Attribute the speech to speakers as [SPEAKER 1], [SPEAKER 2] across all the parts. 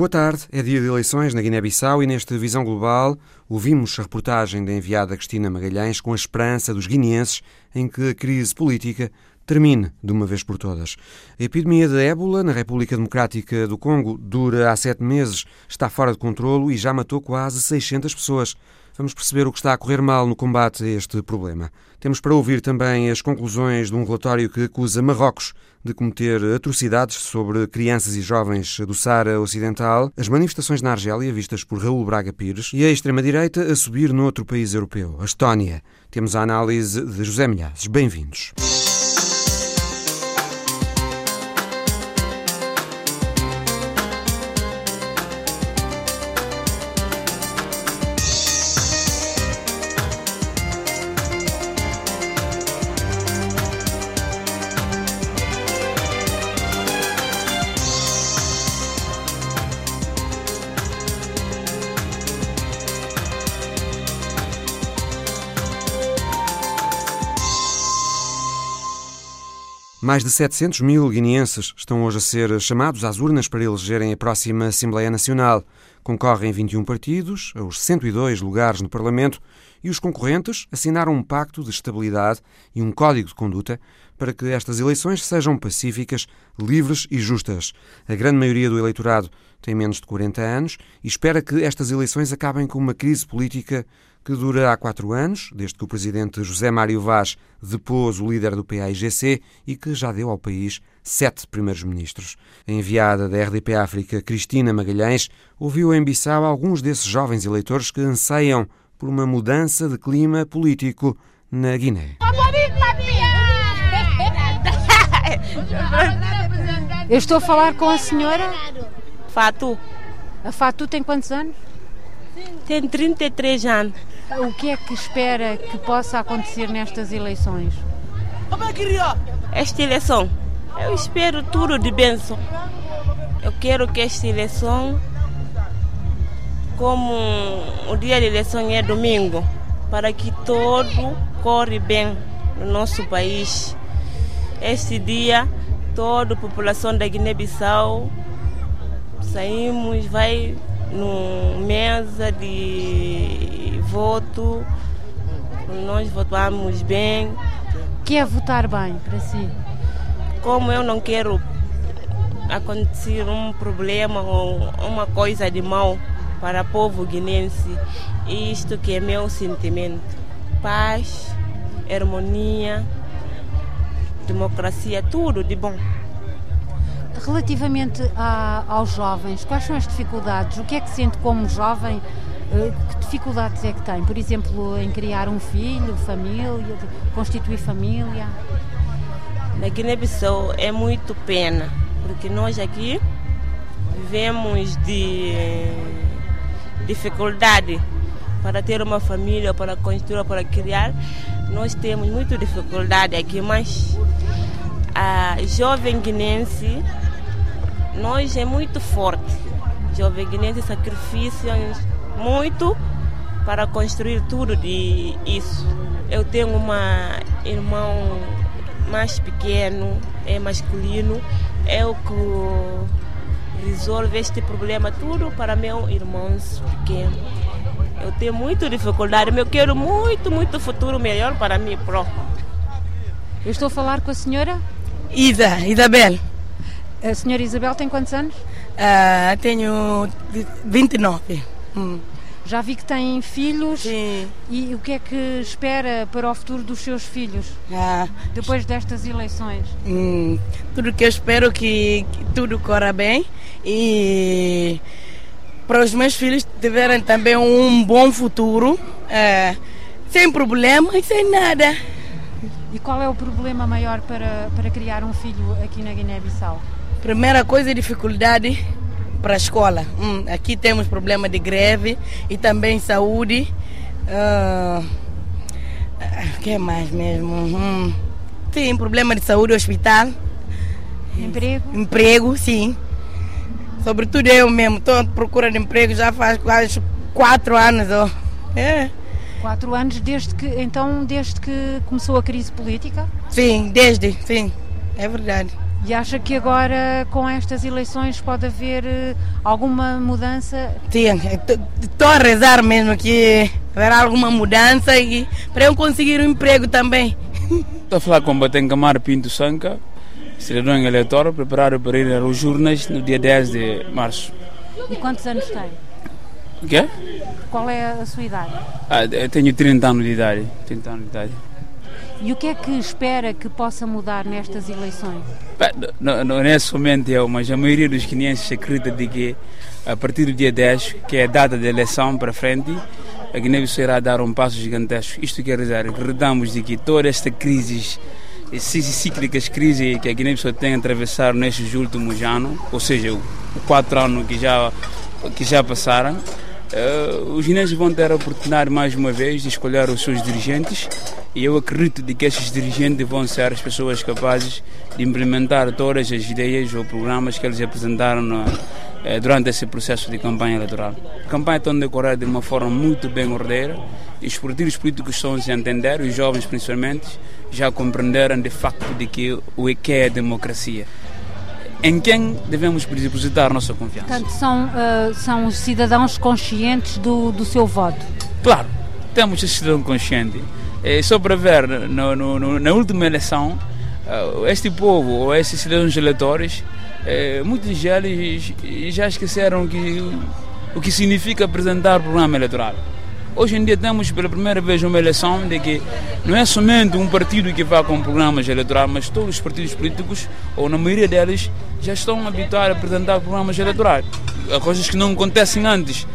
[SPEAKER 1] Boa tarde, é dia de eleições na Guiné-Bissau e nesta Visão Global ouvimos a reportagem da enviada Cristina Magalhães com a esperança dos guineenses em que a crise política termine de uma vez por todas. A epidemia de ébola na República Democrática do Congo dura há sete meses, está fora de controlo e já matou quase 600 pessoas. Vamos perceber o que está a correr mal no combate a este problema. Temos para ouvir também as conclusões de um relatório que acusa Marrocos de cometer atrocidades sobre crianças e jovens do Sara Ocidental, as manifestações na Argélia vistas por Raul Braga Pires e a extrema-direita a subir noutro país europeu, a Estónia. Temos a análise de José Milhazes. Bem-vindos. Mais de 700 mil guineenses estão hoje a ser chamados às urnas para elegerem a próxima Assembleia Nacional. Concorrem 21 partidos, aos 102 lugares no Parlamento, e os concorrentes assinaram um pacto de estabilidade e um código de conduta para que estas eleições sejam pacíficas, livres e justas. A grande maioria do eleitorado tem menos de 40 anos e espera que estas eleições acabem com uma crise política que dura há quatro anos, desde que o presidente José Mário Vaz depôs o líder do PAIGC e que já deu ao país sete primeiros ministros. A enviada da RDP África, Cristina Magalhães, ouviu em Bissau alguns desses jovens eleitores que anseiam por uma mudança de clima político na Guiné.
[SPEAKER 2] Eu estou a falar com a senhora
[SPEAKER 3] Fatu.
[SPEAKER 2] A Fatu tem quantos anos?
[SPEAKER 3] Tem 33 anos.
[SPEAKER 2] O que é que espera que possa acontecer nestas eleições?
[SPEAKER 3] Esta eleição, eu espero tudo de bênção. Eu quero que esta eleição, como o dia de eleição é domingo, para que todo corre bem no nosso país. Este dia, toda a população da Guiné-Bissau saímos, vai no mesa de voto, nós votamos bem.
[SPEAKER 2] O que é votar bem para si?
[SPEAKER 3] Como eu não quero acontecer um problema ou uma coisa de mal para o povo guinense, isto que é meu sentimento. Paz, harmonia, democracia, tudo de bom.
[SPEAKER 2] Relativamente a, aos jovens, quais são as dificuldades? O que é que sente como jovem? Eh, que dificuldades é que tem? Por exemplo, em criar um filho, família, constituir família?
[SPEAKER 3] Na Guiné-Bissau é muito pena, porque nós aqui vivemos de dificuldade para ter uma família, para construir, para criar. Nós temos muita dificuldade aqui, mas a jovem guinense nós é muito forte. Jovem guinense sacrifica muito para construir tudo de isso. Eu tenho uma irmão mais pequeno, é masculino, é o que resolve este problema tudo para meu irmão pequeno. Eu tenho muita dificuldade, mas eu quero muito, muito futuro melhor para mim próprio.
[SPEAKER 2] Eu estou a falar com a senhora?
[SPEAKER 4] Ida, Isabel.
[SPEAKER 2] A senhora Isabel tem quantos anos?
[SPEAKER 4] Uh, tenho 29. Hum.
[SPEAKER 2] Já vi que tem filhos.
[SPEAKER 4] Sim.
[SPEAKER 2] E o que é que espera para o futuro dos seus filhos?
[SPEAKER 4] Ah.
[SPEAKER 2] Depois destas eleições?
[SPEAKER 4] Hum, tudo que eu espero que, que tudo corra bem e para os meus filhos tiverem também um bom futuro, uh, sem problemas e sem nada.
[SPEAKER 2] E qual é o problema maior para, para criar um filho aqui na Guiné-Bissau?
[SPEAKER 4] Primeira coisa, dificuldade para a escola. Hum, aqui temos problema de greve e também saúde. O uh, que mais mesmo? Hum, sim, problema de saúde, hospital.
[SPEAKER 2] Emprego?
[SPEAKER 4] Emprego, sim. Sobretudo eu mesmo, estou à procura de emprego já faz quase quatro anos. Oh. É.
[SPEAKER 2] Quatro anos desde que, então, desde que começou a crise política?
[SPEAKER 4] Sim, desde, sim, é verdade.
[SPEAKER 2] E acha que agora, com estas eleições, pode haver uh, alguma mudança?
[SPEAKER 4] Sim, estou a rezar mesmo que haverá alguma mudança e para eu conseguir um emprego também.
[SPEAKER 5] Estou a falar com o Batencamar Pinto Sanca, cidadão eleitor, preparado para ir às urnas no dia 10 de março.
[SPEAKER 2] E quantos anos tem?
[SPEAKER 5] O quê?
[SPEAKER 2] Qual é a sua idade?
[SPEAKER 5] Ah, eu tenho 30 anos de idade. 30 anos de idade.
[SPEAKER 2] E o que é que espera que possa mudar nestas eleições?
[SPEAKER 5] Não, não é somente eu, mas a maioria dos guineenses acredita de que a partir do dia 10, que é a data da eleição para frente, a Guiné-Bissau irá dar um passo gigantesco. Isto quer dizer, acreditamos de que toda esta crise, essas cíclicas crises que a Guiné-Bissau tem atravessado nestes últimos anos, ou seja, os quatro anos que já, que já passaram, Uh, os guineenses vão ter a oportunidade mais uma vez de escolher os seus dirigentes e eu acredito de que esses dirigentes vão ser as pessoas capazes de implementar todas as ideias ou programas que eles apresentaram no, uh, durante esse processo de campanha eleitoral. A campanha está a decorrer de uma forma muito bem ordeira os partidos políticos estão a entender, os jovens principalmente, já compreenderam de facto de que o que é a democracia em quem devemos depositar nossa confiança.
[SPEAKER 2] Portanto, são, uh, são os cidadãos conscientes do, do seu voto?
[SPEAKER 5] Claro, temos esse cidadão consciente. É, só para ver, no, no, na última eleição, uh, este povo, ou esses cidadãos eleitores, uh, muitos deles já esqueceram que, o que significa apresentar programa eleitoral. Hoje em dia temos pela primeira vez uma eleição de que não é somente um partido que vai com programas eleitorais, mas todos os partidos políticos, ou na maioria deles, já estão habituados a apresentar programas eleitorais. Coisas que não acontecem antes.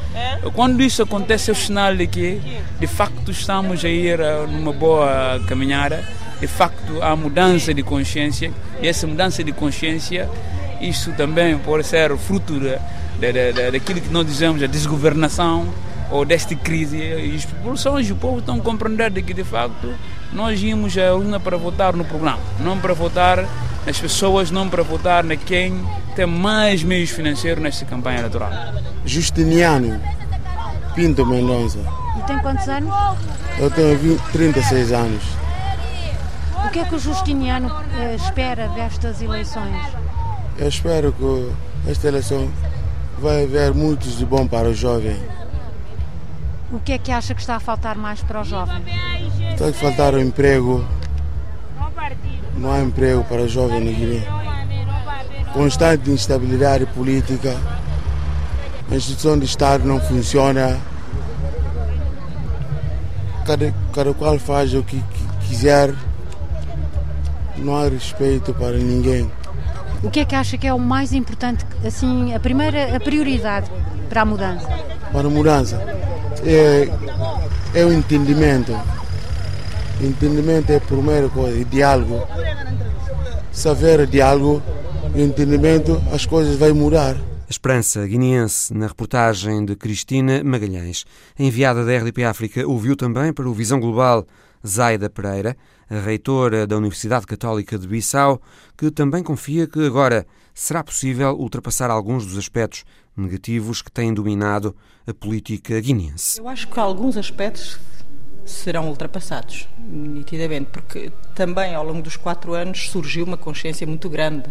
[SPEAKER 5] Quando isso acontece, é o sinal de que, de facto, estamos a ir numa boa caminhada. De facto, há mudança de consciência. E essa mudança de consciência, isso também pode ser fruto da, da, da, daquilo que nós dizemos, a desgovernação ou desta crise. E as populações e o povo estão compreendendo que, de facto, nós íamos à urna para votar no programa, não para votar nas pessoas, não para votar na quem tem mais meios financeiros nesta campanha eleitoral.
[SPEAKER 6] Justiniano Pinto Mendonça.
[SPEAKER 2] E tem quantos anos?
[SPEAKER 6] Eu tenho 20, 36 anos.
[SPEAKER 2] O que é que o Justiniano eh, espera destas eleições?
[SPEAKER 6] Eu espero que esta eleição vai haver muitos de bom para o jovem
[SPEAKER 2] o que é que acha que está a faltar mais para os jovens?
[SPEAKER 6] Está a faltar o emprego. Não há emprego para o jovem na Guiné. Constante instabilidade política. A instituição de Estado não funciona. Cada, cada qual faz o que, que quiser. Não há respeito para ninguém.
[SPEAKER 2] O que é que acha que é o mais importante, assim, a primeira a prioridade para a mudança?
[SPEAKER 6] Para a mudança é, é o entendimento. Entendimento é a primeira coisa, diálogo. Houver diálogo e entendimento, as coisas vão mudar.
[SPEAKER 1] A esperança guineense na reportagem de Cristina Magalhães. A enviada da RDP África ouviu também para o Visão Global Zaida Pereira, a reitora da Universidade Católica de Bissau, que também confia que agora será possível ultrapassar alguns dos aspectos negativos que têm dominado a política guineense.
[SPEAKER 7] Eu acho que alguns aspectos serão ultrapassados, nitidamente, porque também ao longo dos quatro anos surgiu uma consciência muito grande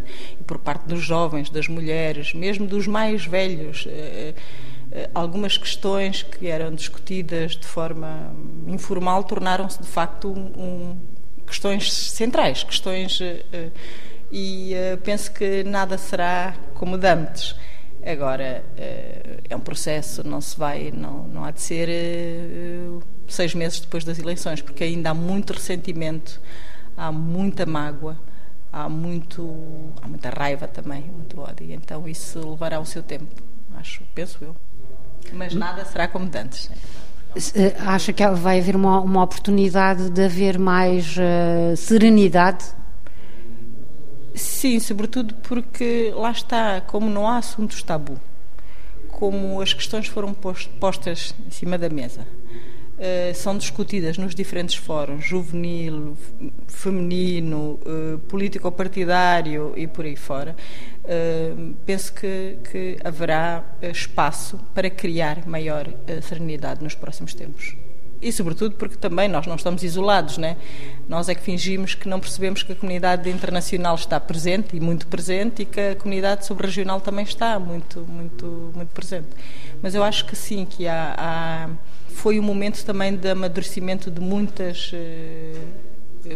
[SPEAKER 7] por parte dos jovens, das mulheres, mesmo dos mais velhos. Eh, eh, algumas questões que eram discutidas de forma informal tornaram-se de facto um, questões centrais, questões eh, e penso que nada será como de antes. Agora, eh, é um processo, não se vai, não, não há de ser eh, seis meses depois das eleições, porque ainda há muito ressentimento, há muita mágoa, há, muito, há muita raiva também, muito ódio. Então isso levará o seu tempo, acho, penso eu. Mas nada será como de antes.
[SPEAKER 2] Eh, acha que vai haver uma, uma oportunidade de haver mais uh, serenidade
[SPEAKER 7] Sim, sobretudo porque lá está, como não há assuntos tabu, como as questões foram postas em cima da mesa, uh, são discutidas nos diferentes fóruns, juvenil, feminino, uh, político-partidário e por aí fora, uh, penso que, que haverá espaço para criar maior serenidade nos próximos tempos. E sobretudo porque também nós não estamos isolados, né? Nós é que fingimos que não percebemos que a comunidade internacional está presente e muito presente e que a comunidade subregional também está muito, muito, muito presente. Mas eu acho que sim, que há, há foi um momento também de amadurecimento de muitas eh,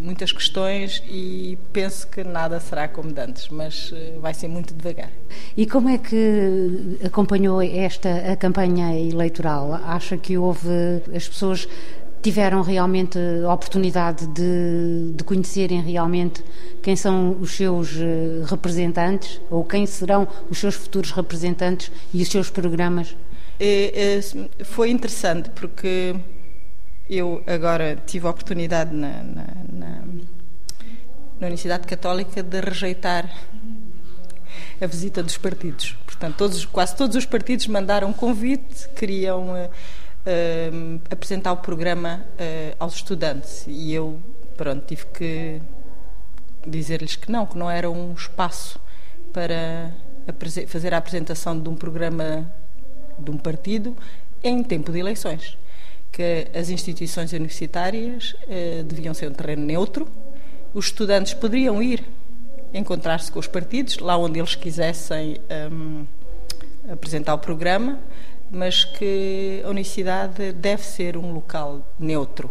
[SPEAKER 7] muitas questões e penso que nada será como antes, mas eh, vai ser muito devagar.
[SPEAKER 2] E como é que acompanhou esta a campanha eleitoral? Acha que houve as pessoas tiveram realmente a oportunidade de, de, conhecerem realmente quem são os seus eh, representantes ou quem serão os seus futuros representantes e os seus programas?
[SPEAKER 7] É, é, foi interessante porque eu agora tive a oportunidade na, na, na, na Universidade Católica de rejeitar a visita dos partidos. Portanto, todos, quase todos os partidos mandaram convite, queriam uh, uh, apresentar o programa uh, aos estudantes e eu, pronto, tive que dizer-lhes que não, que não era um espaço para fazer a apresentação de um programa de um partido em tempo de eleições que as instituições universitárias eh, deviam ser um terreno neutro, os estudantes poderiam ir encontrar-se com os partidos, lá onde eles quisessem um, apresentar o programa, mas que a universidade deve ser um local neutro,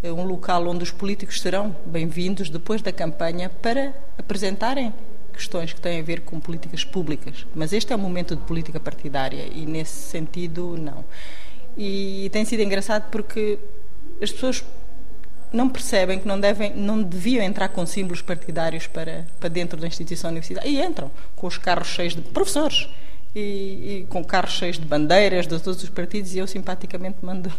[SPEAKER 7] eh, um local onde os políticos serão bem-vindos depois da campanha para apresentarem questões que têm a ver com políticas públicas. Mas este é um momento de política partidária e, nesse sentido, não. E tem sido engraçado porque as pessoas não percebem que não devem, não deviam entrar com símbolos partidários para, para dentro da instituição universitária. E entram com os carros cheios de professores e, e com carros cheios de bandeiras de todos os partidos e eu simpaticamente mando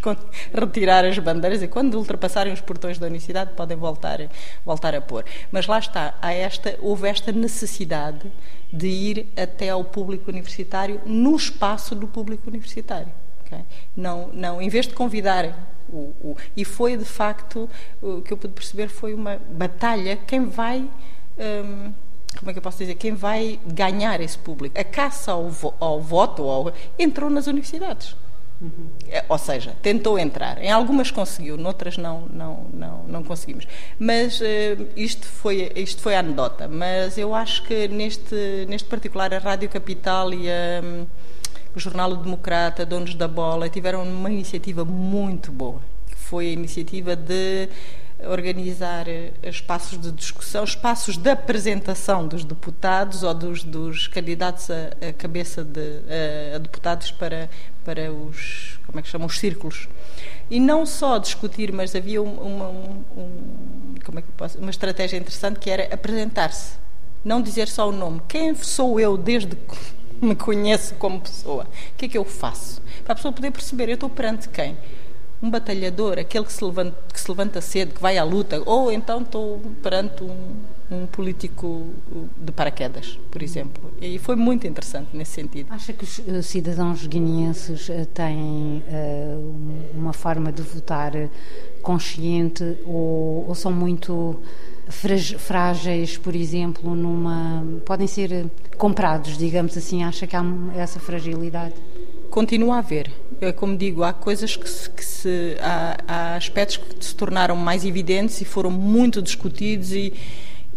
[SPEAKER 7] retirar as bandeiras e quando ultrapassarem os portões da universidade podem voltar, voltar a pôr. Mas lá está, há esta, houve esta necessidade de ir até ao público universitário no espaço do público universitário. Okay? Não, não, em vez de convidarem o, o, e foi de facto o que eu pude perceber foi uma batalha quem vai hum, como é que eu posso dizer? Quem vai ganhar esse público? A caça ao, ao voto ao, entrou nas universidades. Uhum. ou seja tentou entrar. Em algumas conseguiu noutras não não não não conseguimos. Mas uh, isto foi isto foi a anedota. Mas eu acho que neste neste particular a rádio capital e a um, o Jornal Democrata, Donos da Bola, tiveram uma iniciativa muito boa, que foi a iniciativa de organizar eh, espaços de discussão, espaços de apresentação dos deputados ou dos, dos candidatos a, a cabeça de a, a, deputados para, para os, como é que chamam, os círculos. E não só discutir, mas havia uma, um, um, como é que posso, uma estratégia interessante que era apresentar-se. Não dizer só o nome. Quem sou eu desde me conheço como pessoa. O que é que eu faço? Para a pessoa poder perceber, eu estou perante quem? Um batalhador, aquele que se levanta, que se levanta cedo, que vai à luta, ou então estou perante um, um político de paraquedas, por exemplo. E foi muito interessante nesse sentido.
[SPEAKER 2] Acha que os eh, cidadãos guineenses eh, têm uh, uma forma de votar consciente ou, ou são muito frágeis, por exemplo, numa podem ser comprados, digamos assim. Acha que há essa fragilidade?
[SPEAKER 7] Continua a haver. É como digo, há coisas que se, que se há, há aspectos que se tornaram mais evidentes e foram muito discutidos e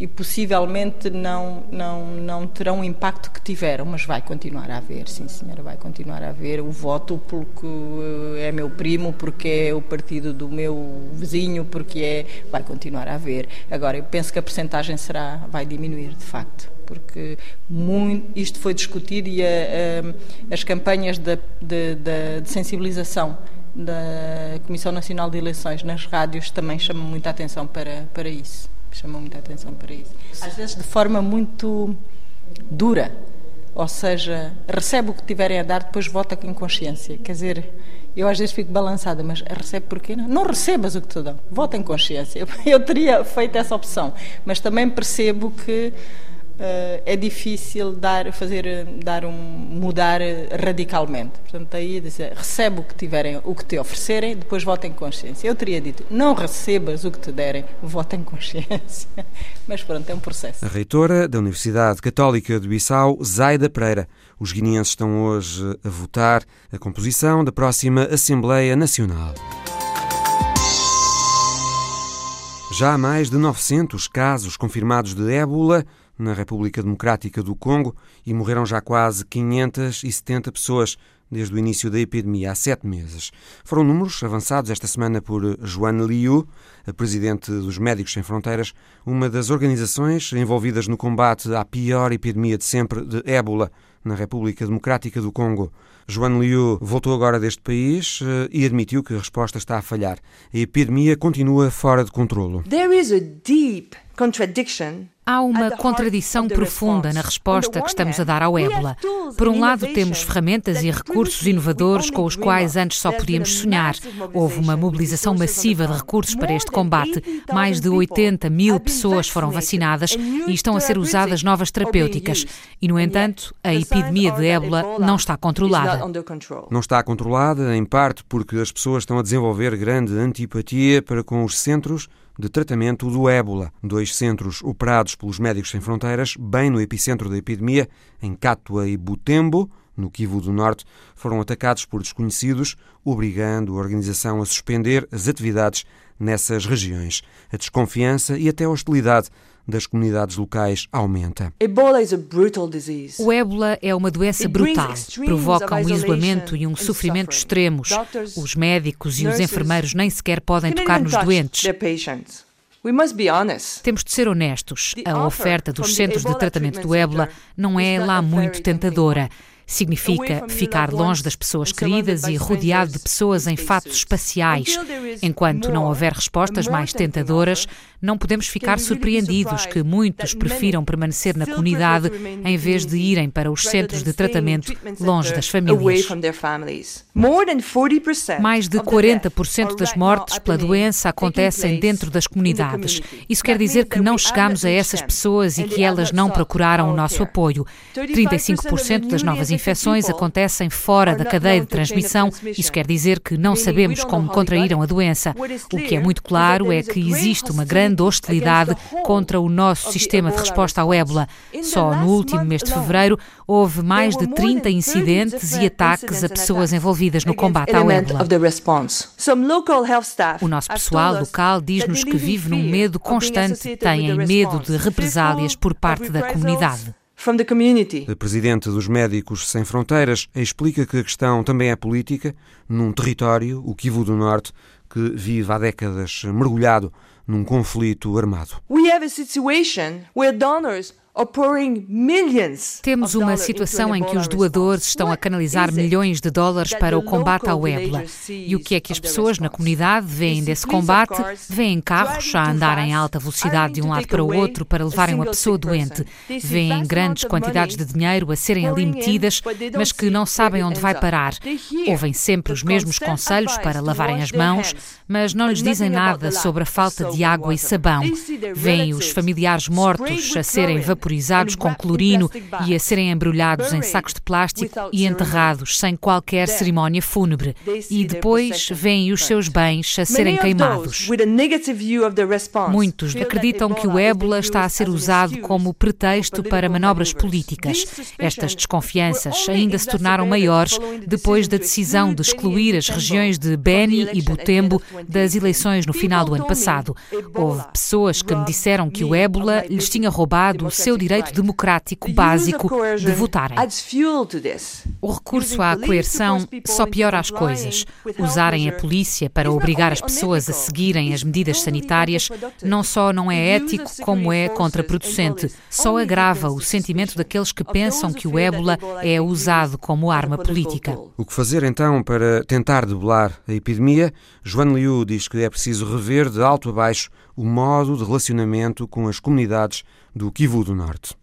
[SPEAKER 7] e possivelmente não, não, não terão o impacto que tiveram, mas vai continuar a haver, sim senhora, vai continuar a haver o voto porque eh, é meu primo, porque é o partido do meu vizinho, porque é. vai continuar a haver. Agora, eu penso que a percentagem será, vai diminuir, de facto porque muito, isto foi discutido e a, a, as campanhas de, de, de, de, sensibilização da Comissão Nacional de Eleições nas rádios também chamam muita atenção para, para isso chamam muita atenção para isso. Às vezes de forma muito dura, ou seja, recebe o que tiverem a dar, depois vota com consciência. Quer dizer, eu às vezes fico balançada, mas recebe porquê? Não, não recebas o que te dão, vota em consciência. Eu teria feito essa opção, mas também percebo que uh, é difícil dar, fazer, dar um, mudar radicalmente. Portanto, aí dizer, recebe o que tiverem, o que te oferecerem, depois vota em consciência. Eu teria dito, não recebas o que te derem, vota em consciência. Mas pronto, é um processo.
[SPEAKER 1] A reitora da Universidade Católica de Bissau, Zaida Pereira. Os guineenses estão hoje a votar a composição da próxima Assembleia Nacional. Já há mais de 900 casos confirmados de ébola na República Democrática do Congo e morreram já quase 570 pessoas desde o início da epidemia, há sete meses. Foram números avançados esta semana por Joan Liu, a presidente dos Médicos Sem Fronteiras, uma das organizações envolvidas no combate à pior epidemia de sempre de ébola na República Democrática do Congo. Joan Liu voltou agora deste país eh, e admitiu que a resposta está a falhar. A epidemia continua fora de controlo.
[SPEAKER 8] There is a deep contradiction
[SPEAKER 9] Há uma contradição profunda na resposta que estamos a dar ao ébola. Por um lado, temos ferramentas e recursos inovadores com os quais antes só podíamos sonhar. Houve uma mobilização massiva de recursos para este combate. Mais de 80 mil pessoas foram vacinadas e estão a ser usadas novas terapêuticas. E, no entanto, a epidemia de ébola não está controlada.
[SPEAKER 1] Não está controlada, em parte porque as pessoas estão a desenvolver grande antipatia para com os centros de tratamento do ébola. Dois centros operados pelos Médicos Sem Fronteiras, bem no epicentro da epidemia, em Cátua e Butembo, no Kivu do Norte, foram atacados por desconhecidos, obrigando a organização a suspender as atividades nessas regiões. A desconfiança e até a hostilidade das comunidades locais aumenta.
[SPEAKER 9] O ébola é uma doença brutal. Provoca um isolamento e um sofrimento extremos. Os médicos e os enfermeiros nem sequer podem tocar nos doentes. Temos de ser honestos. A oferta dos centros de tratamento do ébola não é lá muito tentadora. Significa ficar longe das pessoas queridas e rodeado de pessoas em fatos espaciais. Enquanto não houver respostas mais tentadoras, não podemos ficar surpreendidos que muitos prefiram permanecer na comunidade em vez de irem para os centros de tratamento longe das famílias. Mais de 40% das mortes pela doença acontecem dentro das comunidades. Isso quer dizer que não chegamos a essas pessoas e que elas não procuraram o nosso apoio. 35% das novas infecções acontecem fora da cadeia de transmissão. Isso quer dizer que não sabemos como contraíram a doença. O que é muito claro é que existe uma grande hostilidade contra o nosso sistema de resposta ao ébola. Só no último mês de fevereiro houve mais de 30 incidentes e ataques a pessoas envolvidas no combate ao ébola. O nosso pessoal local diz-nos que vive num medo constante, têm medo de represálias por parte da comunidade.
[SPEAKER 1] A presidente dos Médicos Sem Fronteiras explica que a questão também é política, num território, o Kivu do Norte, que vive há décadas mergulhado num conflito armado.
[SPEAKER 8] We have a situation where donors
[SPEAKER 9] temos uma situação em que os doadores estão a canalizar milhões de dólares para o combate ao ébola. E o que é que as pessoas na comunidade veem desse combate? Veem carros a andar em alta velocidade de um lado para o outro para levarem uma pessoa doente. Veem grandes quantidades de dinheiro a serem ali metidas, mas que não sabem onde vai parar. Ouvem sempre os mesmos conselhos para lavarem as mãos, mas não lhes dizem nada sobre a falta de água e sabão. Veem os familiares mortos a serem vaporizados vaporizados com clorino e a serem embrulhados em sacos de plástico e enterrados sem qualquer cerimónia fúnebre. E depois veem os seus bens a serem queimados. Muitos acreditam que o ébola está a ser usado como pretexto para manobras políticas. Estas desconfianças ainda se tornaram maiores depois da decisão de excluir as regiões de Beni e Butembo das eleições no final do ano passado. Houve pessoas que me disseram que o ébola lhes tinha roubado o seu seu direito democrático básico de votarem. O recurso à coerção só piora as coisas. Usarem a polícia para obrigar as pessoas a seguirem as medidas sanitárias não só não é ético, como é contraproducente. Só agrava o sentimento daqueles que pensam que o ébola é usado como arma política.
[SPEAKER 1] O que fazer então para tentar debelar a epidemia? João Liu diz que é preciso rever de alto a baixo o modo de relacionamento com as comunidades do Kivu do Norte.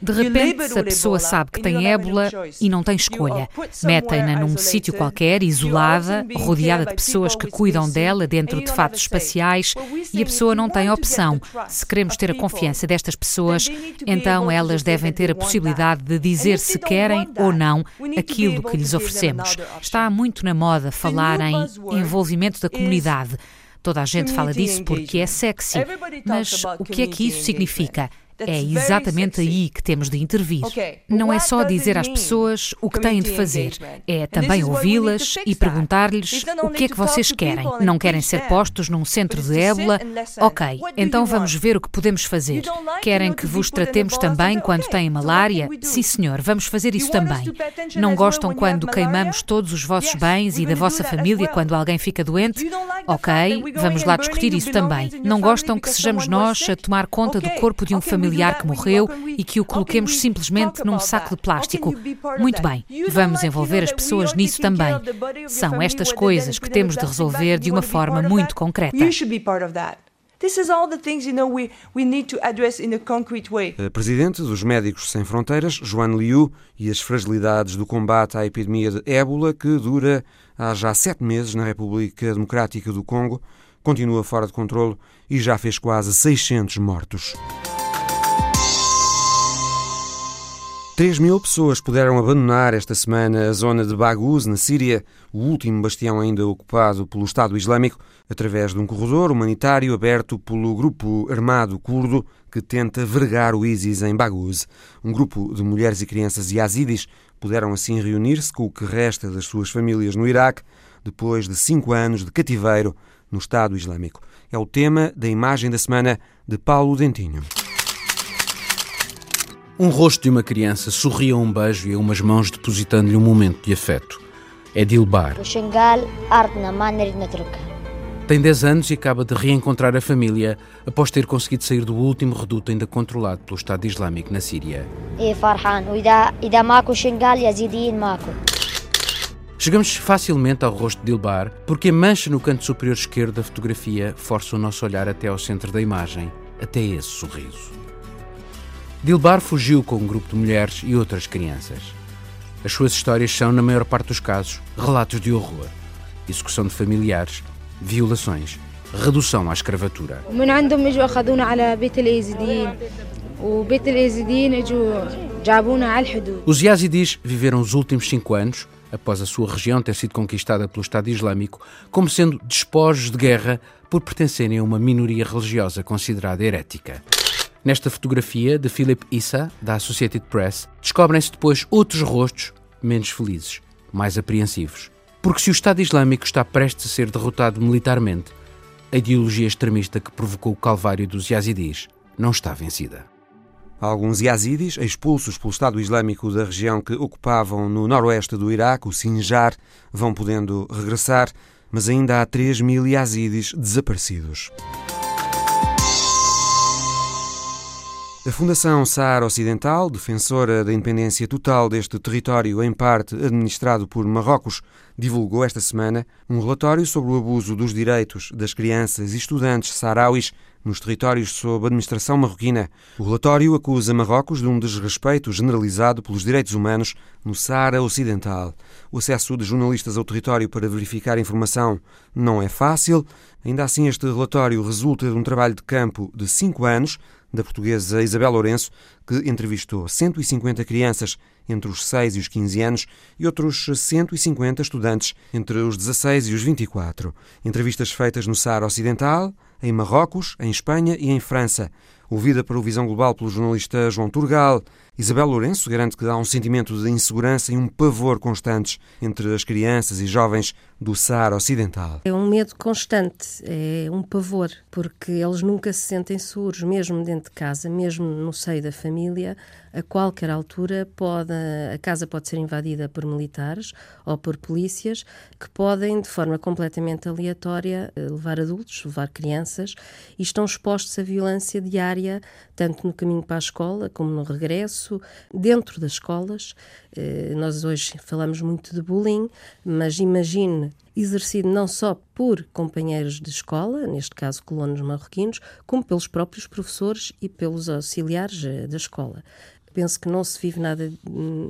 [SPEAKER 9] De repente, se a pessoa sabe que tem ébola e não tem escolha, metem-na num sítio qualquer, isolada, rodeada de pessoas que cuidam dela dentro de fatos espaciais e a pessoa não tem opção. Se queremos ter a confiança destas pessoas, então elas devem ter a possibilidade de dizer se querem ou não aquilo que lhes oferecemos. Está muito na moda falar em envolvimento da comunidade. Toda a gente fala disso porque é sexy. Mas o que é que isso significa? É exatamente aí que temos de intervir. Não é só dizer às pessoas o que têm de fazer, é também ouvi-las e perguntar-lhes o que é que vocês querem. Não querem ser postos num centro de ébola? Ok, então vamos ver o que podemos fazer. Querem que vos tratemos também quando têm malária? Sim, senhor, vamos fazer isso também. Não gostam quando queimamos todos os vossos bens e da vossa família quando alguém fica doente? Ok, vamos lá discutir isso também. Não gostam que sejamos nós a tomar conta do corpo de um familiar? Familiar que morreu e que o coloquemos simplesmente num saco de plástico. Muito bem, vamos envolver as pessoas nisso também. São estas coisas que temos de resolver de uma forma muito concreta.
[SPEAKER 1] A presidente dos Médicos Sem Fronteiras, Joan Liu, e as fragilidades do combate à epidemia de ébola, que dura há já sete meses na República Democrática do Congo, continua fora de controle e já fez quase 600 mortos. 3 mil pessoas puderam abandonar esta semana a zona de Baghouz, na Síria, o último bastião ainda ocupado pelo Estado Islâmico, através de um corredor humanitário aberto pelo grupo armado curdo que tenta vergar o ISIS em Baghouz. Um grupo de mulheres e crianças yazidis puderam assim reunir-se com o que resta das suas famílias no Iraque, depois de cinco anos de cativeiro no Estado Islâmico. É o tema da imagem da semana de Paulo Dentinho.
[SPEAKER 10] Um rosto de uma criança sorria a um beijo e a umas mãos depositando-lhe um momento de afeto. É Dilbar. Tem 10 anos e acaba de reencontrar a família após ter conseguido sair do último reduto ainda controlado pelo Estado Islâmico na Síria. Chegamos facilmente ao rosto de Dilbar porque a mancha no canto superior esquerdo da fotografia força o nosso olhar até ao centro da imagem, até esse sorriso. Dilbar fugiu com um grupo de mulheres e outras crianças. As suas histórias são, na maior parte dos casos, relatos de horror, execução de familiares, violações, redução à escravatura. Os yazidis viveram os últimos cinco anos, após a sua região ter sido conquistada pelo Estado Islâmico, como sendo despojos de guerra por pertencerem a uma minoria religiosa considerada herética. Nesta fotografia de Philip Issa, da Associated Press, descobrem-se depois outros rostos menos felizes, mais apreensivos. Porque se o Estado Islâmico está prestes a ser derrotado militarmente, a ideologia extremista que provocou o calvário dos yazidis não está vencida.
[SPEAKER 1] Alguns yazidis, expulsos pelo Estado Islâmico da região que ocupavam no noroeste do Iraque, o Sinjar, vão podendo regressar, mas ainda há 3 mil yazidis desaparecidos. A Fundação Saara Ocidental, defensora da independência total deste território, em parte administrado por Marrocos, divulgou esta semana um relatório sobre o abuso dos direitos das crianças e estudantes saarauis nos territórios sob administração marroquina. O relatório acusa Marrocos de um desrespeito generalizado pelos direitos humanos no Saara Ocidental. O acesso de jornalistas ao território para verificar informação não é fácil. Ainda assim, este relatório resulta de um trabalho de campo de cinco anos da portuguesa Isabel Lourenço, que entrevistou 150 crianças entre os 6 e os 15 anos e outros 150 estudantes entre os 16 e os 24. Entrevistas feitas no Saara Ocidental, em Marrocos, em Espanha e em França. Ouvida para o Visão Global pelo jornalista João Turgal, Isabel Lourenço garante que dá um sentimento de insegurança e um pavor constantes entre as crianças e jovens do Saara Ocidental.
[SPEAKER 11] É um medo constante, é um pavor, porque eles nunca se sentem seguros, mesmo dentro de casa, mesmo no seio da família, a qualquer altura pode, a casa pode ser invadida por militares ou por polícias que podem, de forma completamente aleatória, levar adultos, levar crianças e estão expostos à violência diária, tanto no caminho para a escola como no regresso, dentro das escolas. Eh, nós hoje falamos muito de bullying, mas imagine exercido não só por companheiros de escola, neste caso colonos marroquinos, como pelos próprios professores e pelos auxiliares eh, da escola penso que não se vive nada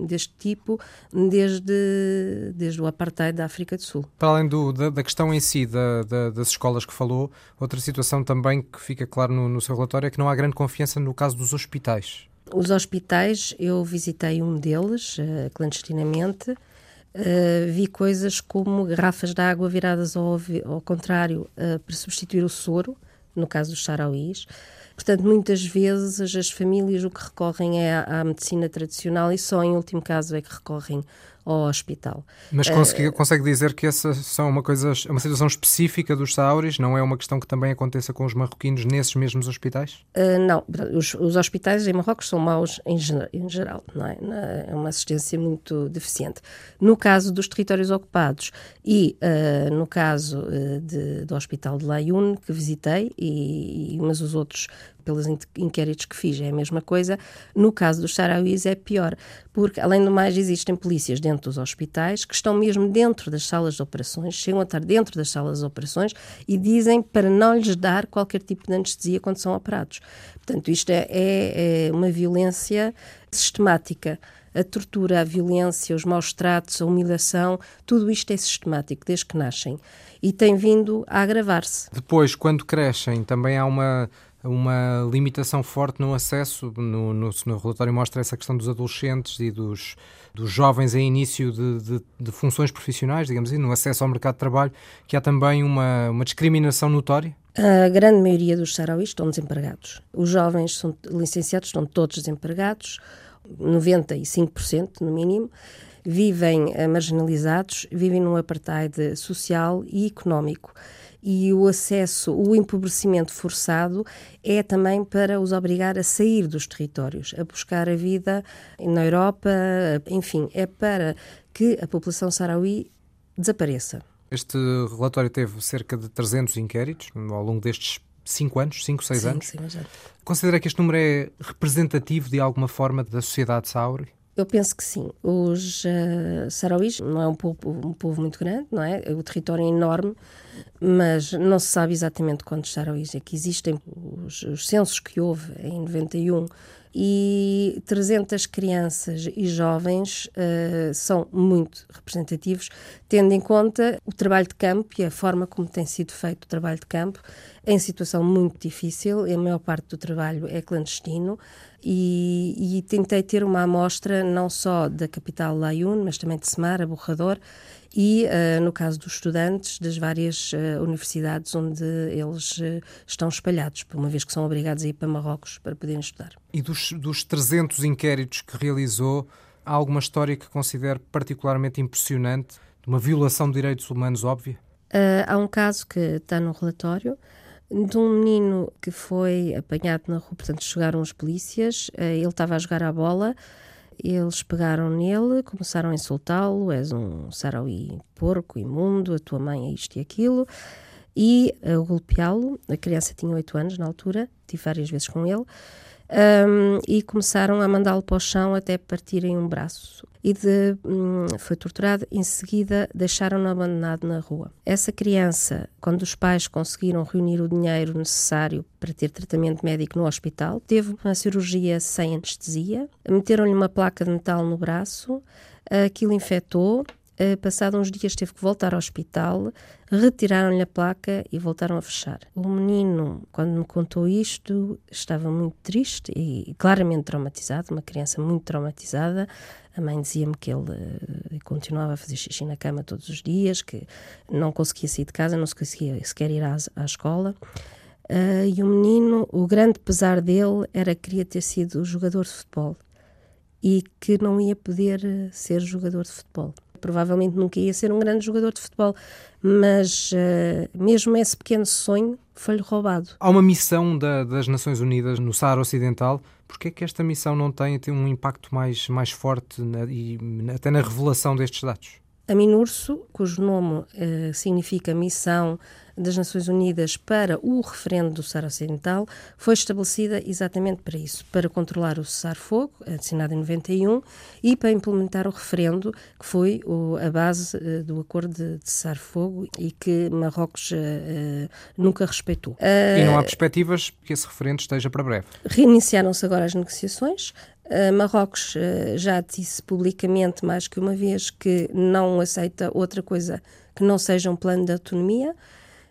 [SPEAKER 11] deste tipo desde, desde o apartheid da África do Sul.
[SPEAKER 12] Para além do, da, da, questão em si da, da, das escolas que falou, outra situação também que fica claro no, no seu relatório é que não há grande confiança no caso dos hospitais.
[SPEAKER 11] Os hospitais, eu visitei um deles uh, clandestinamente. Uh, vi coisas como garrafas de água viradas ao, ao contrário uh, para substituir o soro, no caso dos sarauís. Portanto, muitas vezes as famílias o que recorrem é à, à medicina tradicional e só em último caso é que recorrem ao hospital.
[SPEAKER 12] Mas consegue, uh, consegue dizer que essa são uma coisa, uma situação específica dos saúris? Não é uma questão que também aconteça com os marroquinos nesses mesmos hospitais?
[SPEAKER 11] Uh, não, os, os, hospitais em Marrocos são maus em, em geral, não é? É uma assistência muito deficiente. No caso dos territórios ocupados e uh, no caso de, do Hospital de Laayoune, que visitei, e, e, mas os outros pelos inquéritos que fiz, é a mesma coisa. No caso dos sarauís é pior, porque, além do mais, existem polícias dentro dos hospitais que estão mesmo dentro das salas de operações, chegam a estar dentro das salas de operações e dizem para não lhes dar qualquer tipo de anestesia quando são operados. Portanto, isto é, é, é uma violência sistemática a tortura, a violência, os maus tratos, a humilhação, tudo isto é sistemático desde que nascem e tem vindo a agravar-se.
[SPEAKER 12] Depois, quando crescem, também há uma uma limitação forte no acesso. No, no, no, relatório mostra essa questão dos adolescentes e dos, dos jovens em início de, de, de, funções profissionais, digamos assim, no acesso ao mercado de trabalho, que há também uma, uma discriminação notória?
[SPEAKER 11] A grande maioria dos sarauís estão desempregados. Os jovens são licenciados estão todos desempregados, 95% no mínimo vivem eh, marginalizados, vivem num apartheid social e económico e o acesso, o empobrecimento forçado é também para os obrigar a sair dos territórios, a buscar a vida na Europa, enfim, é para que a população sarauí desapareça.
[SPEAKER 12] Este relatório teve cerca de 300 inquéritos ao longo destes 5 anos, 5, 6 anos.
[SPEAKER 11] Sim,
[SPEAKER 12] Considera que este número é representativo de alguma forma da sociedade sauri?
[SPEAKER 11] Eu penso que sim. Os uh, sarauís não é um povo, um povo muito grande, não é? O território é enorme, mas não se sabe exatamente quantos sarauís é que existem. Os, os censos que houve em 91 e 300 crianças e jovens uh, são muito representativos, tendo em conta o trabalho de campo e a forma como tem sido feito o trabalho de campo, em situação muito difícil, a maior parte do trabalho é clandestino, e, e tentei ter uma amostra não só da capital Laayoune, mas também de Semar, Borrador, e, uh, no caso dos estudantes, das várias uh, universidades onde eles uh, estão espalhados, por uma vez que são obrigados a ir para Marrocos para poderem estudar.
[SPEAKER 12] E dos, dos 300 inquéritos que realizou, há alguma história que considere particularmente impressionante, de uma violação de direitos humanos óbvia?
[SPEAKER 11] há um caso que está no relatório, de um menino que foi apanhado na rua, portanto chegaram os polícias, ele estava a jogar a bola, eles pegaram nele, começaram a insultá-lo: és um sarauí porco, imundo, a tua mãe é isto e aquilo, e a golpeá-lo. A criança tinha 8 anos na altura, tive várias vezes com ele um, e começaram a mandá-lo para o chão até partirem um braço. E de, um, foi torturado, em seguida deixaram-no abandonado na rua. Essa criança, quando os pais conseguiram reunir o dinheiro necessário para ter tratamento médico no hospital, teve uma cirurgia sem anestesia, meteram-lhe uma placa de metal no braço, aquilo infectou, Uh, passado uns dias teve que voltar ao hospital, retiraram-lhe a placa e voltaram a fechar. O menino, quando me contou isto, estava muito triste e claramente traumatizado, uma criança muito traumatizada. A mãe dizia-me que ele uh, continuava a fazer xixi na cama todos os dias, que não conseguia sair de casa, não conseguia sequer ir à, à escola. Uh, e o menino, o grande pesar dele era que queria ter sido jogador de futebol e que não ia poder ser jogador de futebol provavelmente nunca ia ser um grande jogador de futebol, mas uh, mesmo esse pequeno sonho foi-lhe roubado.
[SPEAKER 12] Há uma missão da, das Nações Unidas no Saara Ocidental. Porquê é que esta missão não tem, tem um impacto mais, mais forte na, e até na revelação destes dados?
[SPEAKER 11] A MINURSO, cujo nome uh, significa Missão das Nações Unidas para o referendo do Saara Ocidental, foi estabelecida exatamente para isso, para controlar o cessar-fogo, assinado em 91, e para implementar o referendo, que foi o, a base uh, do acordo de, de cessar-fogo e que Marrocos uh, nunca respeitou.
[SPEAKER 12] e não há perspectivas que esse referendo esteja para breve?
[SPEAKER 11] Reiniciaram-se agora as negociações, Marrocos uh, já disse publicamente mais que uma vez que não aceita outra coisa que não seja um plano de autonomia.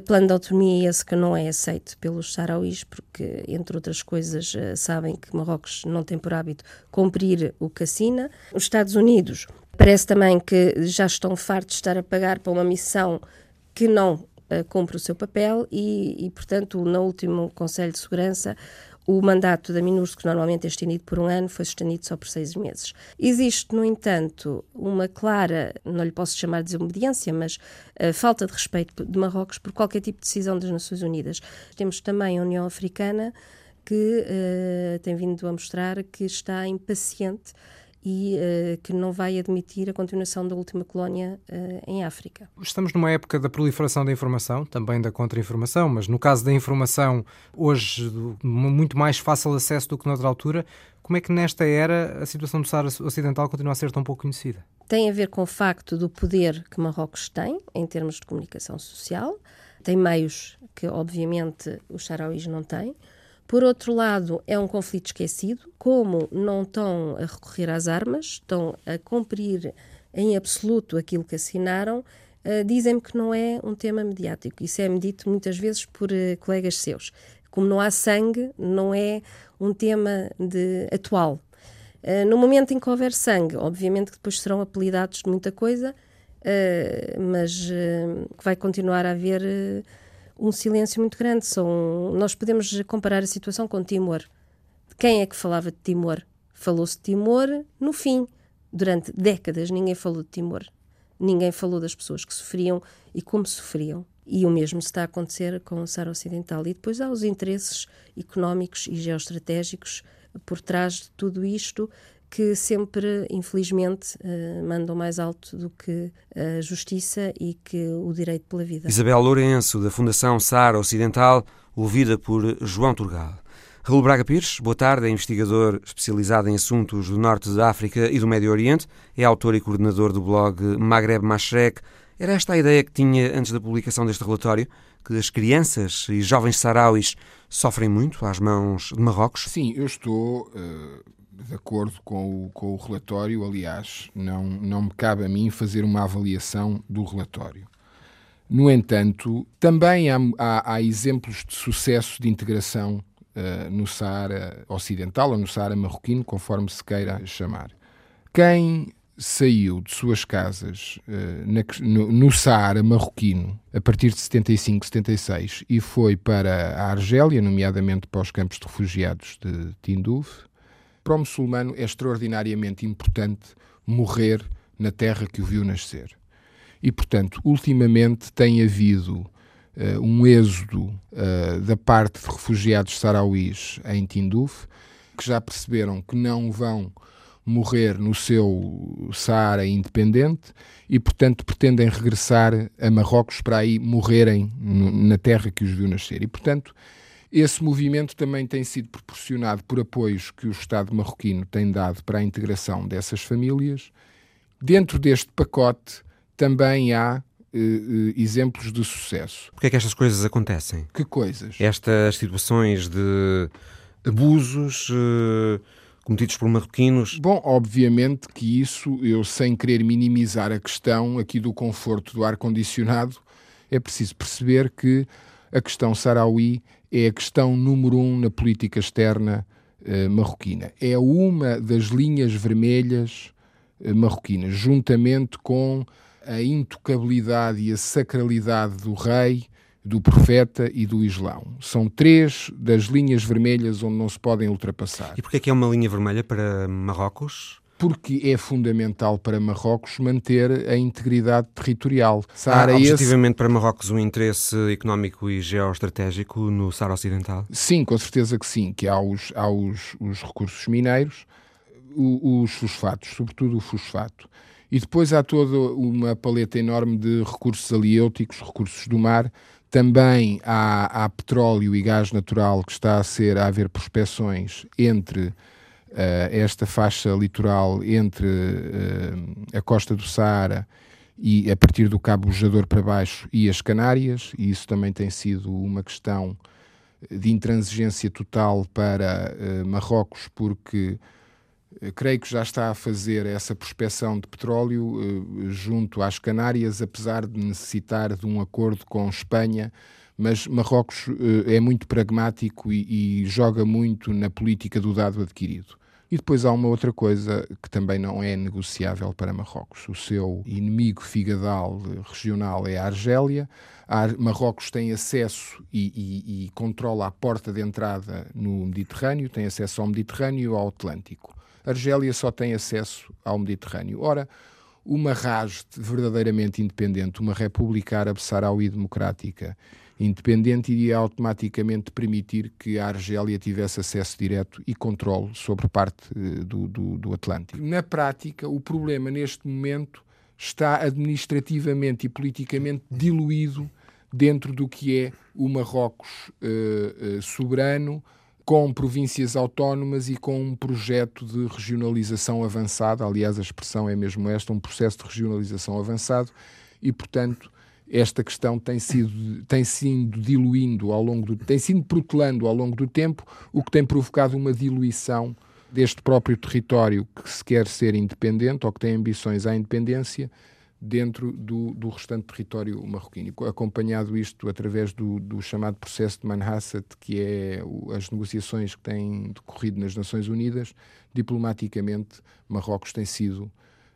[SPEAKER 11] Plano de autonomia esse que não é aceito pelos sarauís, porque, entre outras coisas, uh, sabem que Marrocos não tem por hábito cumprir o que assina. Os Estados Unidos parece também que já estão fartos de estar a pagar para uma missão que não cumpre o seu papel e, e, portanto, no último Conselho de Segurança, O mandato da MINURSO, que normalmente é estendido por um ano, foi estendido só por seis meses. Existe, no entanto, uma clara, não lhe posso chamar de desobediência, mas uh, falta de respeito de Marrocos por qualquer tipo de decisão das Nações Unidas. Temos também a União Africana, que uh, tem vindo a mostrar que está impaciente e uh, que não vai admitir a continuação da última colónia uh, em África.
[SPEAKER 12] Estamos numa época da proliferação da informação, também da contra-informação, mas no caso da informação, hoje muito mais fácil acesso do que noutra altura. Como é que nesta era a situação do Saara Ocidental continua a ser tão pouco conhecida?
[SPEAKER 11] Tem a ver com o facto do poder que Marrocos tem em termos de comunicação social. Tem meios que, obviamente, os sarauís não têm. Por outro lado, é um conflito esquecido. Como não estão a recorrer às armas, estão a cumprir em absoluto aquilo que assinaram, uh, dizem-me que não é um tema mediático. Isso é-me dito muitas vezes por uh, colegas seus. Como não há sangue, não é um tema de, atual. Uh, no momento em que houver sangue, obviamente que depois serão apelidados de muita coisa, mas vai continuar a haver um silêncio muito grande. São, nós podemos comparar a situação com Timor. Quem é que falava de Timor? Falou-se de Timor no fim. Durante décadas ninguém falou de Timor. Ninguém falou das pessoas que sofriam e como sofriam. E o mesmo está a acontecer com o Saara Ocidental. E depois há os interesses económicos e geoestratégicos por trás de tudo isto que sempre, infelizmente, uh, mandam mais alto do que a justiça e que o direito pela vida.
[SPEAKER 1] Isabel Lourenço, da Fundação Saara Ocidental, ouvida por João Turgal. Raul Braga Pires, boa tarde, é investigador especializado em assuntos do Norte da África e do Médio Oriente, é autor e coordenador do blog Maghreb Mashrek. Era esta a ideia que tinha antes da publicação deste relatório? Que as crianças e jovens sarauis sofrem muito às mãos de Marrocos?
[SPEAKER 13] Sim, eu estou uh, de acordo com o, com o relatório. Aliás, não, não me cabe a mim fazer uma avaliação do relatório. No entanto, também há, há, há exemplos de sucesso de integração uh, no Saara Ocidental ou no Saara Marroquino, conforme se queira chamar. Quem saiu de suas casas uh, na, no, no Saara Marroquino a partir de 75, 76 e foi para a Argélia, nomeadamente para os campos de refugiados de Tindouf, para o muçulmano é extraordinariamente importante morrer na terra que o viu nascer. E, portanto, ultimamente tem havido uh, um êxodo uh, da parte de refugiados sarauís em Tinduf, que já perceberam que não vão morrer no seu Saara independente e, portanto, pretendem regressar a Marrocos para aí morrerem na terra que os viu nascer. E, portanto, esse movimento também tem sido proporcionado por apoios que o Estado marroquino tem dado para a integração dessas famílias. Dentro deste pacote também há uh, uh, exemplos de sucesso.
[SPEAKER 1] Porquê é que estas coisas acontecem?
[SPEAKER 13] Que coisas?
[SPEAKER 1] Estas situações de abusos uh, cometidos por marroquinos?
[SPEAKER 13] Bom, obviamente que isso, eu sem querer minimizar a questão aqui do conforto do ar-condicionado, é preciso perceber que a questão sarauí é a questão número um na política externa uh, marroquina. É uma das linhas vermelhas uh, marroquinas, juntamente com a intocabilidade e a sacralidade do rei, do profeta e do Islão. São três das linhas vermelhas onde não se podem ultrapassar.
[SPEAKER 1] E porquê é que é uma linha vermelha para Marrocos?
[SPEAKER 13] Porque é fundamental para Marrocos manter a integridade territorial.
[SPEAKER 1] Há objetivamente esse... para Marrocos um interesse económico e geoestratégico no Saara Ocidental?
[SPEAKER 13] Sim, com certeza que sim, que há os, há os, os recursos mineiros, os, os fosfatos, sobretudo o fosfato. E depois há toda uma paleta enorme de recursos aliêuticos, recursos do mar, também há, há, petróleo e gás natural que está a ser a haver prospeções entre esta faixa litoral entre uh, a costa do Saara e a partir do Cabo Bojador para baixo e as Canárias, e isso também tem sido uma questão de intransigência total para uh, Marrocos, porque creio que já está a fazer essa prospecção de petróleo junto às Canárias, apesar de necessitar de um acordo com Espanha mas Marrocos é muito pragmático e, e, joga muito na política do dado adquirido. E depois há uma outra coisa que também não é negociável para Marrocos. O seu inimigo figadal regional é a Argélia. A Marrocos tem acesso e, e, e, controla a porta de entrada no Mediterrâneo, tem acesso ao Mediterrâneo e ao Atlântico. A Argélia só tem acesso ao Mediterrâneo. Ora, uma RAS verdadeiramente independente, uma República Árabe Saharaui Democrática independente, iria automaticamente permitir que a Argélia tivesse acesso direto e controle sobre parte eh, do, do, do Atlântico. Na prática, o problema neste momento está administrativamente e politicamente diluído dentro do que é o Marrocos uh, uh, soberano, com províncias autónomas e com um projeto de regionalização avançada. Aliás, a expressão é mesmo esta: um processo de regionalização avançado, e, portanto, esta questão tem sido, tem sido diluindo ao longo do, tem sido protelando ao longo do tempo, o que tem provocado uma diluição deste próprio território que se quer ser independente ou que tem ambições à independência dentro do, do restante território marroquino. Acompanhado isto através do, do chamado processo de Manhasset, que é as negociações que têm decorrido nas Nações Unidas, diplomaticamente Marrocos tem sido